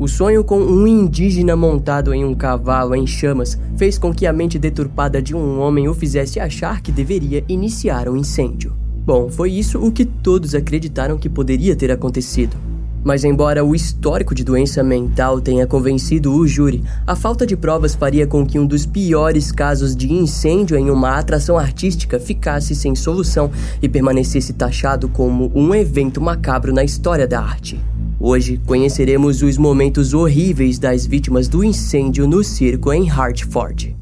O sonho com um indígena montado em um cavalo em chamas fez com que a mente deturpada de um homem o fizesse achar que deveria iniciar um incêndio. Bom, foi isso o que todos acreditaram que poderia ter acontecido. Mas, embora o histórico de doença mental tenha convencido o júri, a falta de provas faria com que um dos piores casos de incêndio em uma atração artística ficasse sem solução e permanecesse taxado como um evento macabro na história da arte. Hoje conheceremos os momentos horríveis das vítimas do incêndio no circo em Hartford.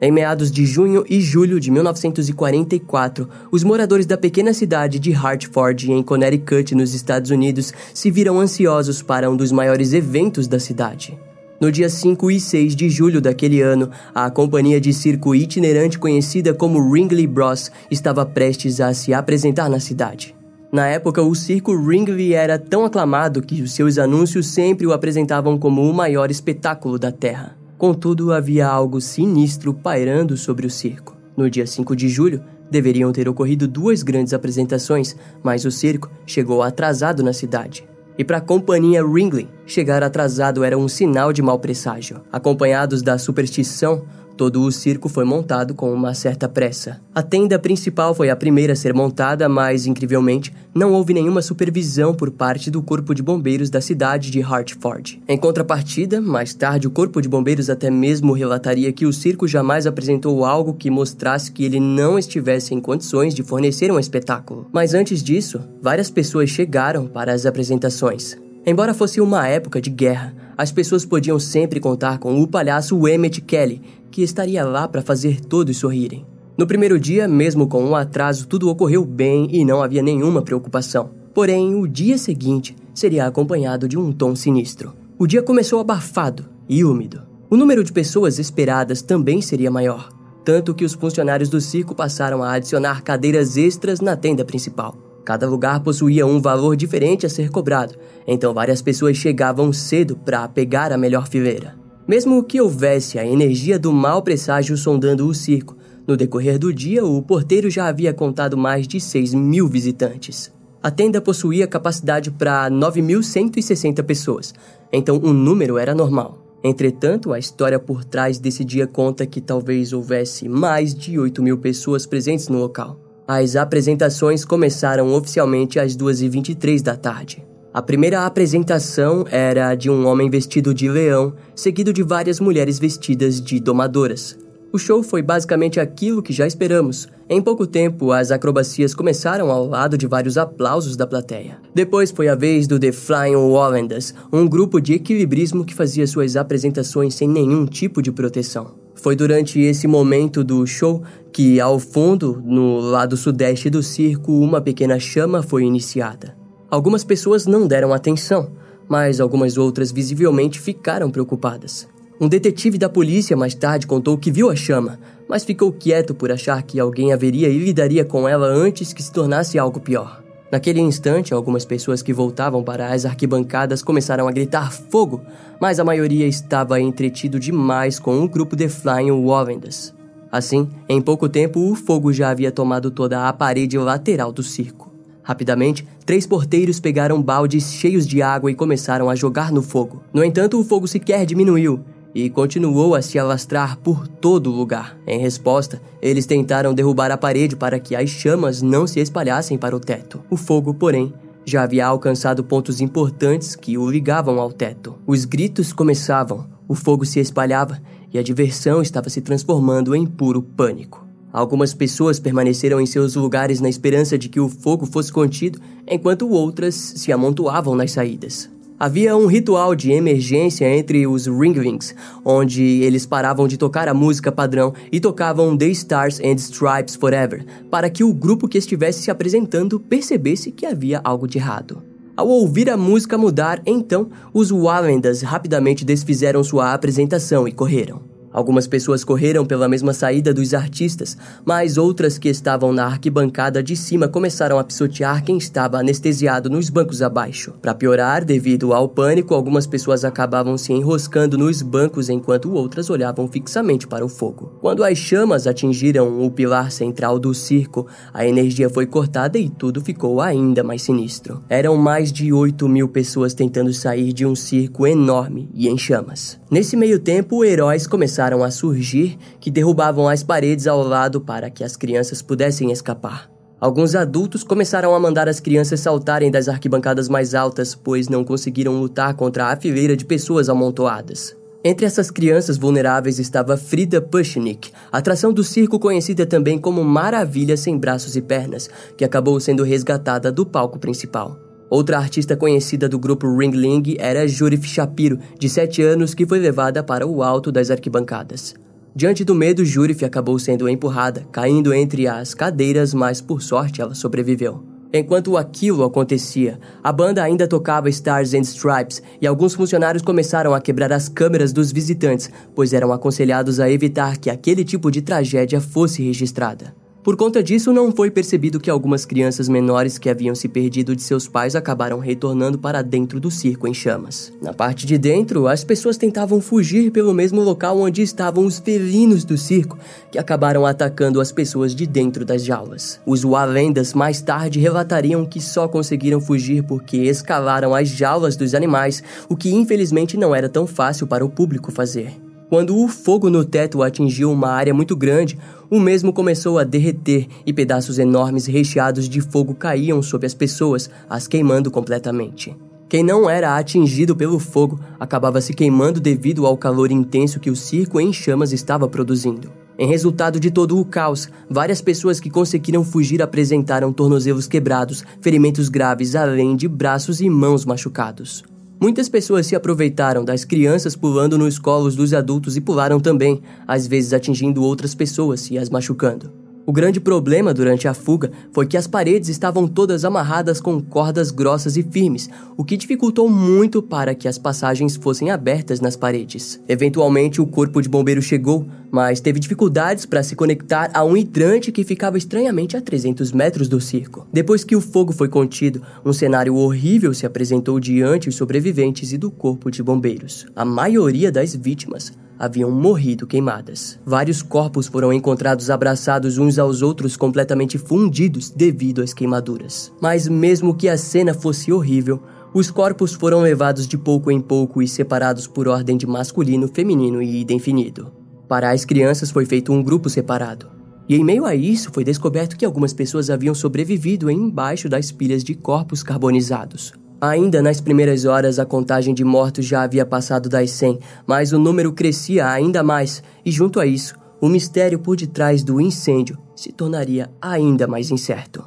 Em meados de junho e julho de 1944, os moradores da pequena cidade de Hartford, em Connecticut, nos Estados Unidos, se viram ansiosos para um dos maiores eventos da cidade. No dia 5 e 6 de julho daquele ano, a companhia de circo itinerante conhecida como Ringley Bros estava prestes a se apresentar na cidade. Na época, o circo Ringley era tão aclamado que os seus anúncios sempre o apresentavam como o maior espetáculo da Terra. Contudo, havia algo sinistro pairando sobre o circo. No dia 5 de julho, deveriam ter ocorrido duas grandes apresentações, mas o circo chegou atrasado na cidade. E para a companhia Ringley, chegar atrasado era um sinal de mau presságio. Acompanhados da superstição, Todo o circo foi montado com uma certa pressa. A tenda principal foi a primeira a ser montada, mas, incrivelmente, não houve nenhuma supervisão por parte do Corpo de Bombeiros da cidade de Hartford. Em contrapartida, mais tarde o Corpo de Bombeiros até mesmo relataria que o circo jamais apresentou algo que mostrasse que ele não estivesse em condições de fornecer um espetáculo. Mas antes disso, várias pessoas chegaram para as apresentações. Embora fosse uma época de guerra, as pessoas podiam sempre contar com o palhaço Emmett Kelly, que estaria lá para fazer todos sorrirem. No primeiro dia, mesmo com um atraso, tudo ocorreu bem e não havia nenhuma preocupação. Porém, o dia seguinte seria acompanhado de um tom sinistro. O dia começou abafado e úmido. O número de pessoas esperadas também seria maior, tanto que os funcionários do circo passaram a adicionar cadeiras extras na tenda principal. Cada lugar possuía um valor diferente a ser cobrado, então várias pessoas chegavam cedo para pegar a melhor fileira. Mesmo que houvesse a energia do mau presságio sondando o circo, no decorrer do dia o porteiro já havia contado mais de 6 mil visitantes. A tenda possuía capacidade para 9.160 pessoas, então o número era normal. Entretanto, a história por trás desse dia conta que talvez houvesse mais de 8 mil pessoas presentes no local. As apresentações começaram oficialmente às 2h23 da tarde. A primeira apresentação era de um homem vestido de leão, seguido de várias mulheres vestidas de domadoras. O show foi basicamente aquilo que já esperamos. Em pouco tempo, as acrobacias começaram ao lado de vários aplausos da plateia. Depois foi a vez do The Flying Wallendas, um grupo de equilibrismo que fazia suas apresentações sem nenhum tipo de proteção. Foi durante esse momento do show que, ao fundo, no lado sudeste do circo, uma pequena chama foi iniciada. Algumas pessoas não deram atenção, mas algumas outras visivelmente ficaram preocupadas. Um detetive da polícia mais tarde contou que viu a chama, mas ficou quieto por achar que alguém haveria e lidaria com ela antes que se tornasse algo pior. Naquele instante, algumas pessoas que voltavam para as arquibancadas começaram a gritar fogo, mas a maioria estava entretido demais com o grupo de Flying Wallendas. Assim, em pouco tempo, o fogo já havia tomado toda a parede lateral do circo. Rapidamente, três porteiros pegaram baldes cheios de água e começaram a jogar no fogo. No entanto, o fogo sequer diminuiu e continuou a se alastrar por todo o lugar. Em resposta, eles tentaram derrubar a parede para que as chamas não se espalhassem para o teto. O fogo, porém, já havia alcançado pontos importantes que o ligavam ao teto. Os gritos começavam, o fogo se espalhava e a diversão estava se transformando em puro pânico. Algumas pessoas permaneceram em seus lugares na esperança de que o fogo fosse contido, enquanto outras se amontoavam nas saídas. Havia um ritual de emergência entre os Ringlings, onde eles paravam de tocar a música padrão e tocavam The Stars and Stripes Forever, para que o grupo que estivesse se apresentando percebesse que havia algo de errado. Ao ouvir a música mudar, então, os Wallendas rapidamente desfizeram sua apresentação e correram. Algumas pessoas correram pela mesma saída dos artistas, mas outras que estavam na arquibancada de cima começaram a pisotear quem estava anestesiado nos bancos abaixo. Para piorar, devido ao pânico, algumas pessoas acabavam se enroscando nos bancos enquanto outras olhavam fixamente para o fogo. Quando as chamas atingiram o pilar central do circo, a energia foi cortada e tudo ficou ainda mais sinistro. Eram mais de 8 mil pessoas tentando sair de um circo enorme e em chamas. Nesse meio tempo, heróis começaram a surgir que derrubavam as paredes ao lado para que as crianças pudessem escapar. Alguns adultos começaram a mandar as crianças saltarem das arquibancadas mais altas, pois não conseguiram lutar contra a fileira de pessoas amontoadas. Entre essas crianças vulneráveis estava Frida Pushnik, atração do circo conhecida também como Maravilha Sem Braços e Pernas, que acabou sendo resgatada do palco principal. Outra artista conhecida do grupo Ringling era Jurif Shapiro, de 7 anos, que foi levada para o alto das arquibancadas. Diante do medo, Jurif acabou sendo empurrada, caindo entre as cadeiras, mas por sorte ela sobreviveu. Enquanto aquilo acontecia, a banda ainda tocava Stars and Stripes e alguns funcionários começaram a quebrar as câmeras dos visitantes, pois eram aconselhados a evitar que aquele tipo de tragédia fosse registrada. Por conta disso, não foi percebido que algumas crianças menores que haviam se perdido de seus pais acabaram retornando para dentro do circo em chamas. Na parte de dentro, as pessoas tentavam fugir pelo mesmo local onde estavam os felinos do circo, que acabaram atacando as pessoas de dentro das jaulas. Os Walendas mais tarde relatariam que só conseguiram fugir porque escalaram as jaulas dos animais, o que infelizmente não era tão fácil para o público fazer. Quando o fogo no teto atingiu uma área muito grande, o mesmo começou a derreter e pedaços enormes recheados de fogo caíam sobre as pessoas, as queimando completamente. Quem não era atingido pelo fogo acabava se queimando devido ao calor intenso que o circo em chamas estava produzindo. Em resultado de todo o caos, várias pessoas que conseguiram fugir apresentaram tornozelos quebrados, ferimentos graves, além de braços e mãos machucados. Muitas pessoas se aproveitaram das crianças pulando nos colos dos adultos e pularam também, às vezes atingindo outras pessoas e as machucando. O grande problema durante a fuga foi que as paredes estavam todas amarradas com cordas grossas e firmes, o que dificultou muito para que as passagens fossem abertas nas paredes. Eventualmente, o corpo de bombeiro chegou, mas teve dificuldades para se conectar a um hidrante que ficava estranhamente a 300 metros do circo. Depois que o fogo foi contido, um cenário horrível se apresentou diante os sobreviventes e do corpo de bombeiros. A maioria das vítimas haviam morrido queimadas. Vários corpos foram encontrados abraçados uns aos outros completamente fundidos devido às queimaduras. Mas mesmo que a cena fosse horrível, os corpos foram levados de pouco em pouco e separados por ordem de masculino, feminino e indefinido. Para as crianças foi feito um grupo separado. E em meio a isso foi descoberto que algumas pessoas haviam sobrevivido embaixo das pilhas de corpos carbonizados. Ainda nas primeiras horas, a contagem de mortos já havia passado das 100, mas o número crescia ainda mais, e junto a isso, o mistério por detrás do incêndio se tornaria ainda mais incerto.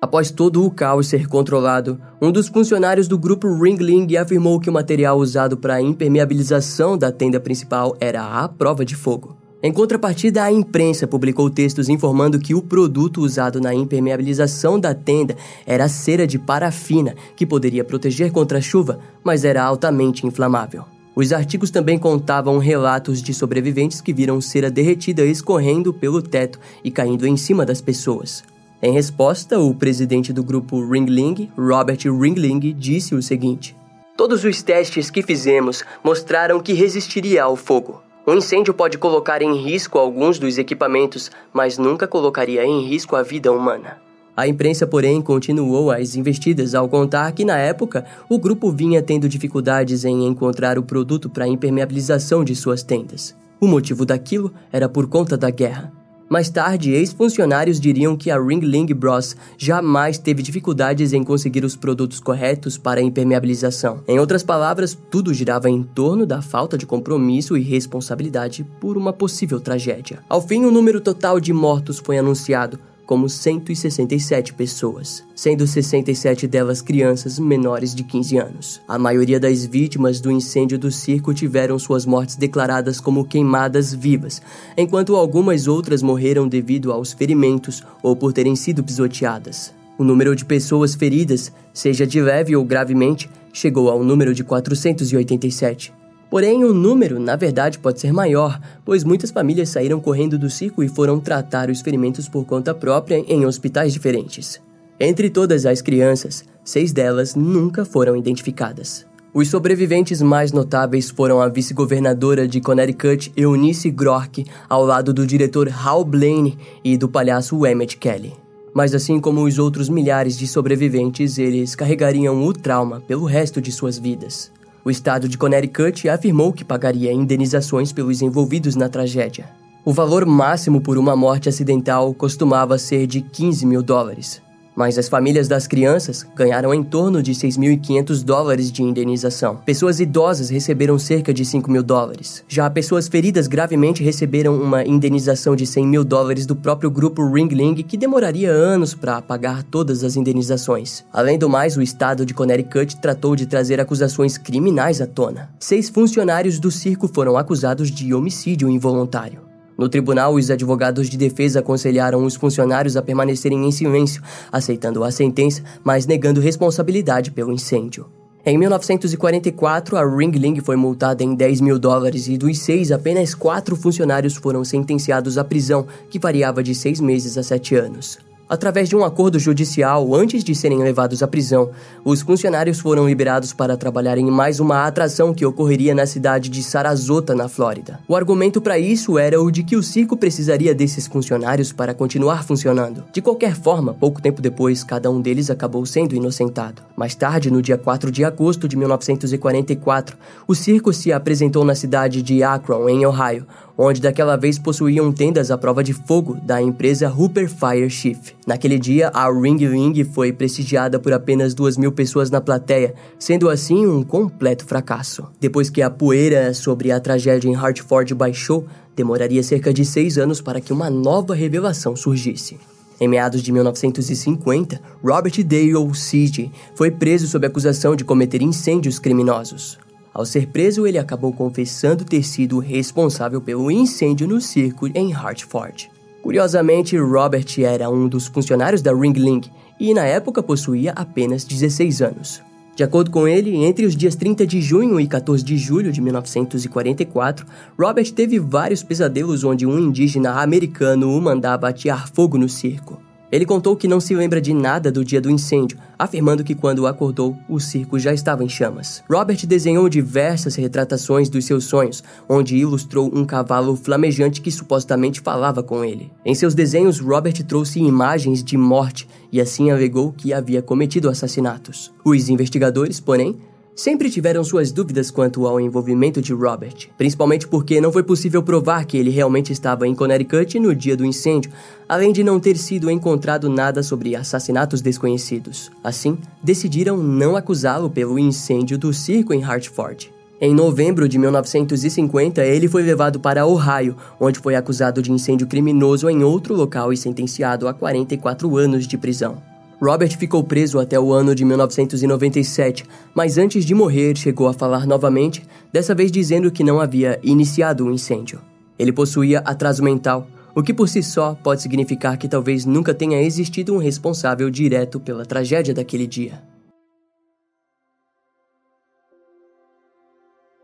Após todo o caos ser controlado, um dos funcionários do grupo Ringling afirmou que o material usado para a impermeabilização da tenda principal era a prova de fogo. Em contrapartida, a imprensa publicou textos informando que o produto usado na impermeabilização da tenda era cera de parafina, que poderia proteger contra a chuva, mas era altamente inflamável. Os artigos também contavam relatos de sobreviventes que viram cera derretida escorrendo pelo teto e caindo em cima das pessoas. Em resposta, o presidente do grupo Ringling, Robert Ringling, disse o seguinte: Todos os testes que fizemos mostraram que resistiria ao fogo. Um incêndio pode colocar em risco alguns dos equipamentos, mas nunca colocaria em risco a vida humana. A imprensa, porém, continuou as investidas ao contar que, na época, o grupo vinha tendo dificuldades em encontrar o produto para impermeabilização de suas tendas. O motivo daquilo era por conta da guerra. Mais tarde, ex-funcionários diriam que a Ringling Bros jamais teve dificuldades em conseguir os produtos corretos para a impermeabilização. Em outras palavras, tudo girava em torno da falta de compromisso e responsabilidade por uma possível tragédia. Ao fim, o número total de mortos foi anunciado, como 167 pessoas, sendo 67 delas crianças menores de 15 anos. A maioria das vítimas do incêndio do circo tiveram suas mortes declaradas como queimadas vivas, enquanto algumas outras morreram devido aos ferimentos ou por terem sido pisoteadas. O número de pessoas feridas, seja de leve ou gravemente, chegou ao número de 487. Porém, o número, na verdade, pode ser maior, pois muitas famílias saíram correndo do circo e foram tratar os ferimentos por conta própria em hospitais diferentes. Entre todas as crianças, seis delas nunca foram identificadas. Os sobreviventes mais notáveis foram a vice-governadora de Connecticut, Eunice Groark, ao lado do diretor Hal Blaine e do palhaço Emmett Kelly. Mas assim como os outros milhares de sobreviventes, eles carregariam o trauma pelo resto de suas vidas. O estado de Connecticut afirmou que pagaria indenizações pelos envolvidos na tragédia. O valor máximo por uma morte acidental costumava ser de 15 mil dólares mas as famílias das crianças ganharam em torno de 6.500 dólares de indenização. Pessoas idosas receberam cerca de 5 mil dólares. Já pessoas feridas gravemente receberam uma indenização de 100 mil dólares do próprio grupo Ringling, que demoraria anos para pagar todas as indenizações. Além do mais, o estado de Connecticut tratou de trazer acusações criminais à tona. Seis funcionários do circo foram acusados de homicídio involuntário. No tribunal, os advogados de defesa aconselharam os funcionários a permanecerem em silêncio, aceitando a sentença, mas negando responsabilidade pelo incêndio. Em 1944, a Ringling foi multada em 10 mil dólares e dos seis, apenas quatro funcionários foram sentenciados à prisão, que variava de seis meses a sete anos. Através de um acordo judicial, antes de serem levados à prisão, os funcionários foram liberados para trabalhar em mais uma atração que ocorreria na cidade de Sarasota, na Flórida. O argumento para isso era o de que o circo precisaria desses funcionários para continuar funcionando. De qualquer forma, pouco tempo depois, cada um deles acabou sendo inocentado. Mais tarde, no dia 4 de agosto de 1944, o circo se apresentou na cidade de Akron, em Ohio, onde daquela vez possuíam tendas à prova de fogo da empresa Hooper Fire Chief. Naquele dia, a Ring Ring foi prestigiada por apenas duas mil pessoas na plateia, sendo assim um completo fracasso. Depois que a poeira sobre a tragédia em Hartford baixou, demoraria cerca de seis anos para que uma nova revelação surgisse. Em meados de 1950, Robert Dale City foi preso sob acusação de cometer incêndios criminosos. Ao ser preso, ele acabou confessando ter sido responsável pelo incêndio no circo em Hartford. Curiosamente, Robert era um dos funcionários da Ringling e na época possuía apenas 16 anos. De acordo com ele, entre os dias 30 de junho e 14 de julho de 1944, Robert teve vários pesadelos onde um indígena americano o mandava atear fogo no circo. Ele contou que não se lembra de nada do dia do incêndio, afirmando que quando acordou, o circo já estava em chamas. Robert desenhou diversas retratações dos seus sonhos, onde ilustrou um cavalo flamejante que supostamente falava com ele. Em seus desenhos, Robert trouxe imagens de morte e assim alegou que havia cometido assassinatos. Os investigadores, porém, sempre tiveram suas dúvidas quanto ao envolvimento de Robert, principalmente porque não foi possível provar que ele realmente estava em Connecticut no dia do incêndio, além de não ter sido encontrado nada sobre assassinatos desconhecidos. Assim, decidiram não acusá-lo pelo incêndio do circo em Hartford. Em novembro de 1950, ele foi levado para Ohio, onde foi acusado de incêndio criminoso em outro local e sentenciado a 44 anos de prisão. Robert ficou preso até o ano de 1997, mas antes de morrer chegou a falar novamente, dessa vez dizendo que não havia iniciado o incêndio. Ele possuía atraso mental, o que por si só pode significar que talvez nunca tenha existido um responsável direto pela tragédia daquele dia.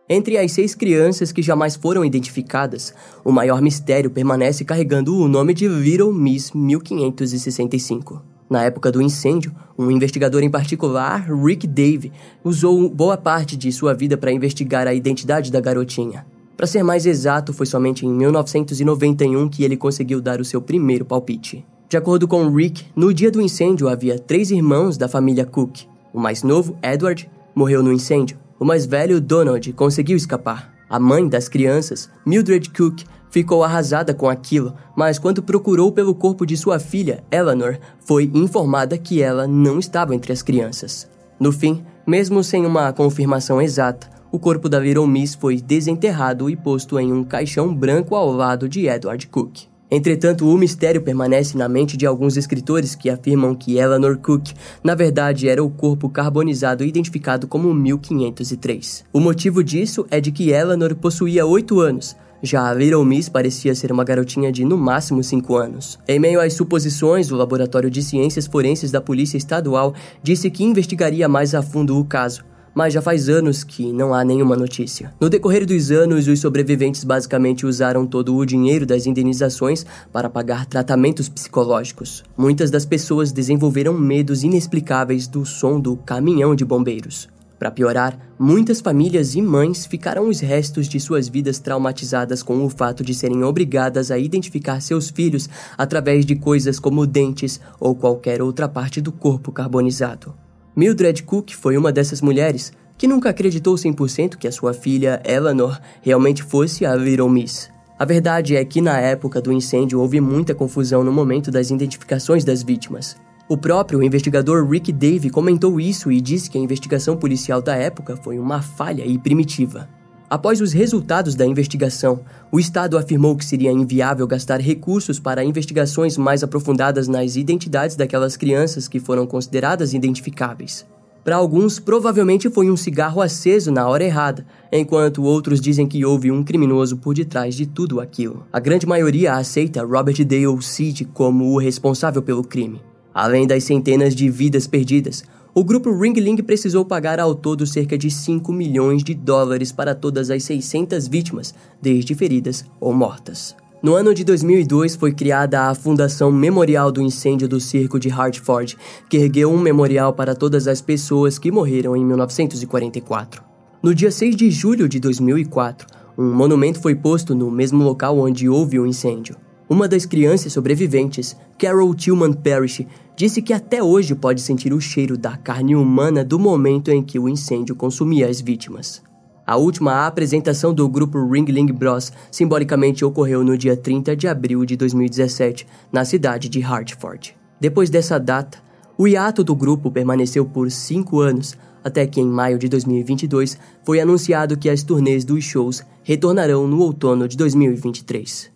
Entre as seis crianças que jamais foram identificadas, o maior mistério permanece carregando o nome de Little Miss 1565. Na época do incêndio, um investigador em particular, Rick Dave, usou boa parte de sua vida para investigar a identidade da garotinha. Para ser mais exato, foi somente em 1991 que ele conseguiu dar o seu primeiro palpite. De acordo com Rick, no dia do incêndio havia três irmãos da família Cook. O mais novo, Edward, morreu no incêndio. O mais velho, Donald, conseguiu escapar. A mãe das crianças, Mildred Cook, ficou arrasada com aquilo, mas quando procurou pelo corpo de sua filha, Eleanor, foi informada que ela não estava entre as crianças. No fim, mesmo sem uma confirmação exata, o corpo da Little Miss foi desenterrado e posto em um caixão branco ao lado de Edward Cook. Entretanto, o mistério permanece na mente de alguns escritores que afirmam que Eleanor Cook, na verdade, era o corpo carbonizado identificado como 1503. O motivo disso é de que Eleanor possuía oito anos, já a Little Miss parecia ser uma garotinha de no máximo 5 anos. Em meio às suposições, o Laboratório de Ciências Forenses da Polícia Estadual disse que investigaria mais a fundo o caso, mas já faz anos que não há nenhuma notícia. No decorrer dos anos, os sobreviventes basicamente usaram todo o dinheiro das indenizações para pagar tratamentos psicológicos. Muitas das pessoas desenvolveram medos inexplicáveis do som do caminhão de bombeiros. Para piorar, muitas famílias e mães ficaram os restos de suas vidas traumatizadas com o fato de serem obrigadas a identificar seus filhos através de coisas como dentes ou qualquer outra parte do corpo carbonizado. Mildred Cook foi uma dessas mulheres que nunca acreditou 100% que a sua filha, Eleanor, realmente fosse a Little Miss. A verdade é que na época do incêndio houve muita confusão no momento das identificações das vítimas. O próprio investigador Rick Davey comentou isso e disse que a investigação policial da época foi uma falha e primitiva. Após os resultados da investigação, o Estado afirmou que seria inviável gastar recursos para investigações mais aprofundadas nas identidades daquelas crianças que foram consideradas identificáveis. Para alguns, provavelmente foi um cigarro aceso na hora errada, enquanto outros dizem que houve um criminoso por detrás de tudo aquilo. A grande maioria aceita Robert Dale Seed como o responsável pelo crime. Além das centenas de vidas perdidas, o grupo Ringling precisou pagar ao todo cerca de 5 milhões de dólares para todas as 600 vítimas, desde feridas ou mortas. No ano de 2002 foi criada a Fundação Memorial do Incêndio do Circo de Hartford, que ergueu um memorial para todas as pessoas que morreram em 1944. No dia 6 de julho de 2004, um monumento foi posto no mesmo local onde houve o incêndio. Uma das crianças sobreviventes, Carol Tillman Parrish, disse que até hoje pode sentir o cheiro da carne humana do momento em que o incêndio consumia as vítimas. A última apresentação do grupo Ringling Bros simbolicamente ocorreu no dia 30 de abril de 2017, na cidade de Hartford. Depois dessa data, o hiato do grupo permaneceu por cinco anos, até que em maio de 2022 foi anunciado que as turnês dos shows retornarão no outono de 2023.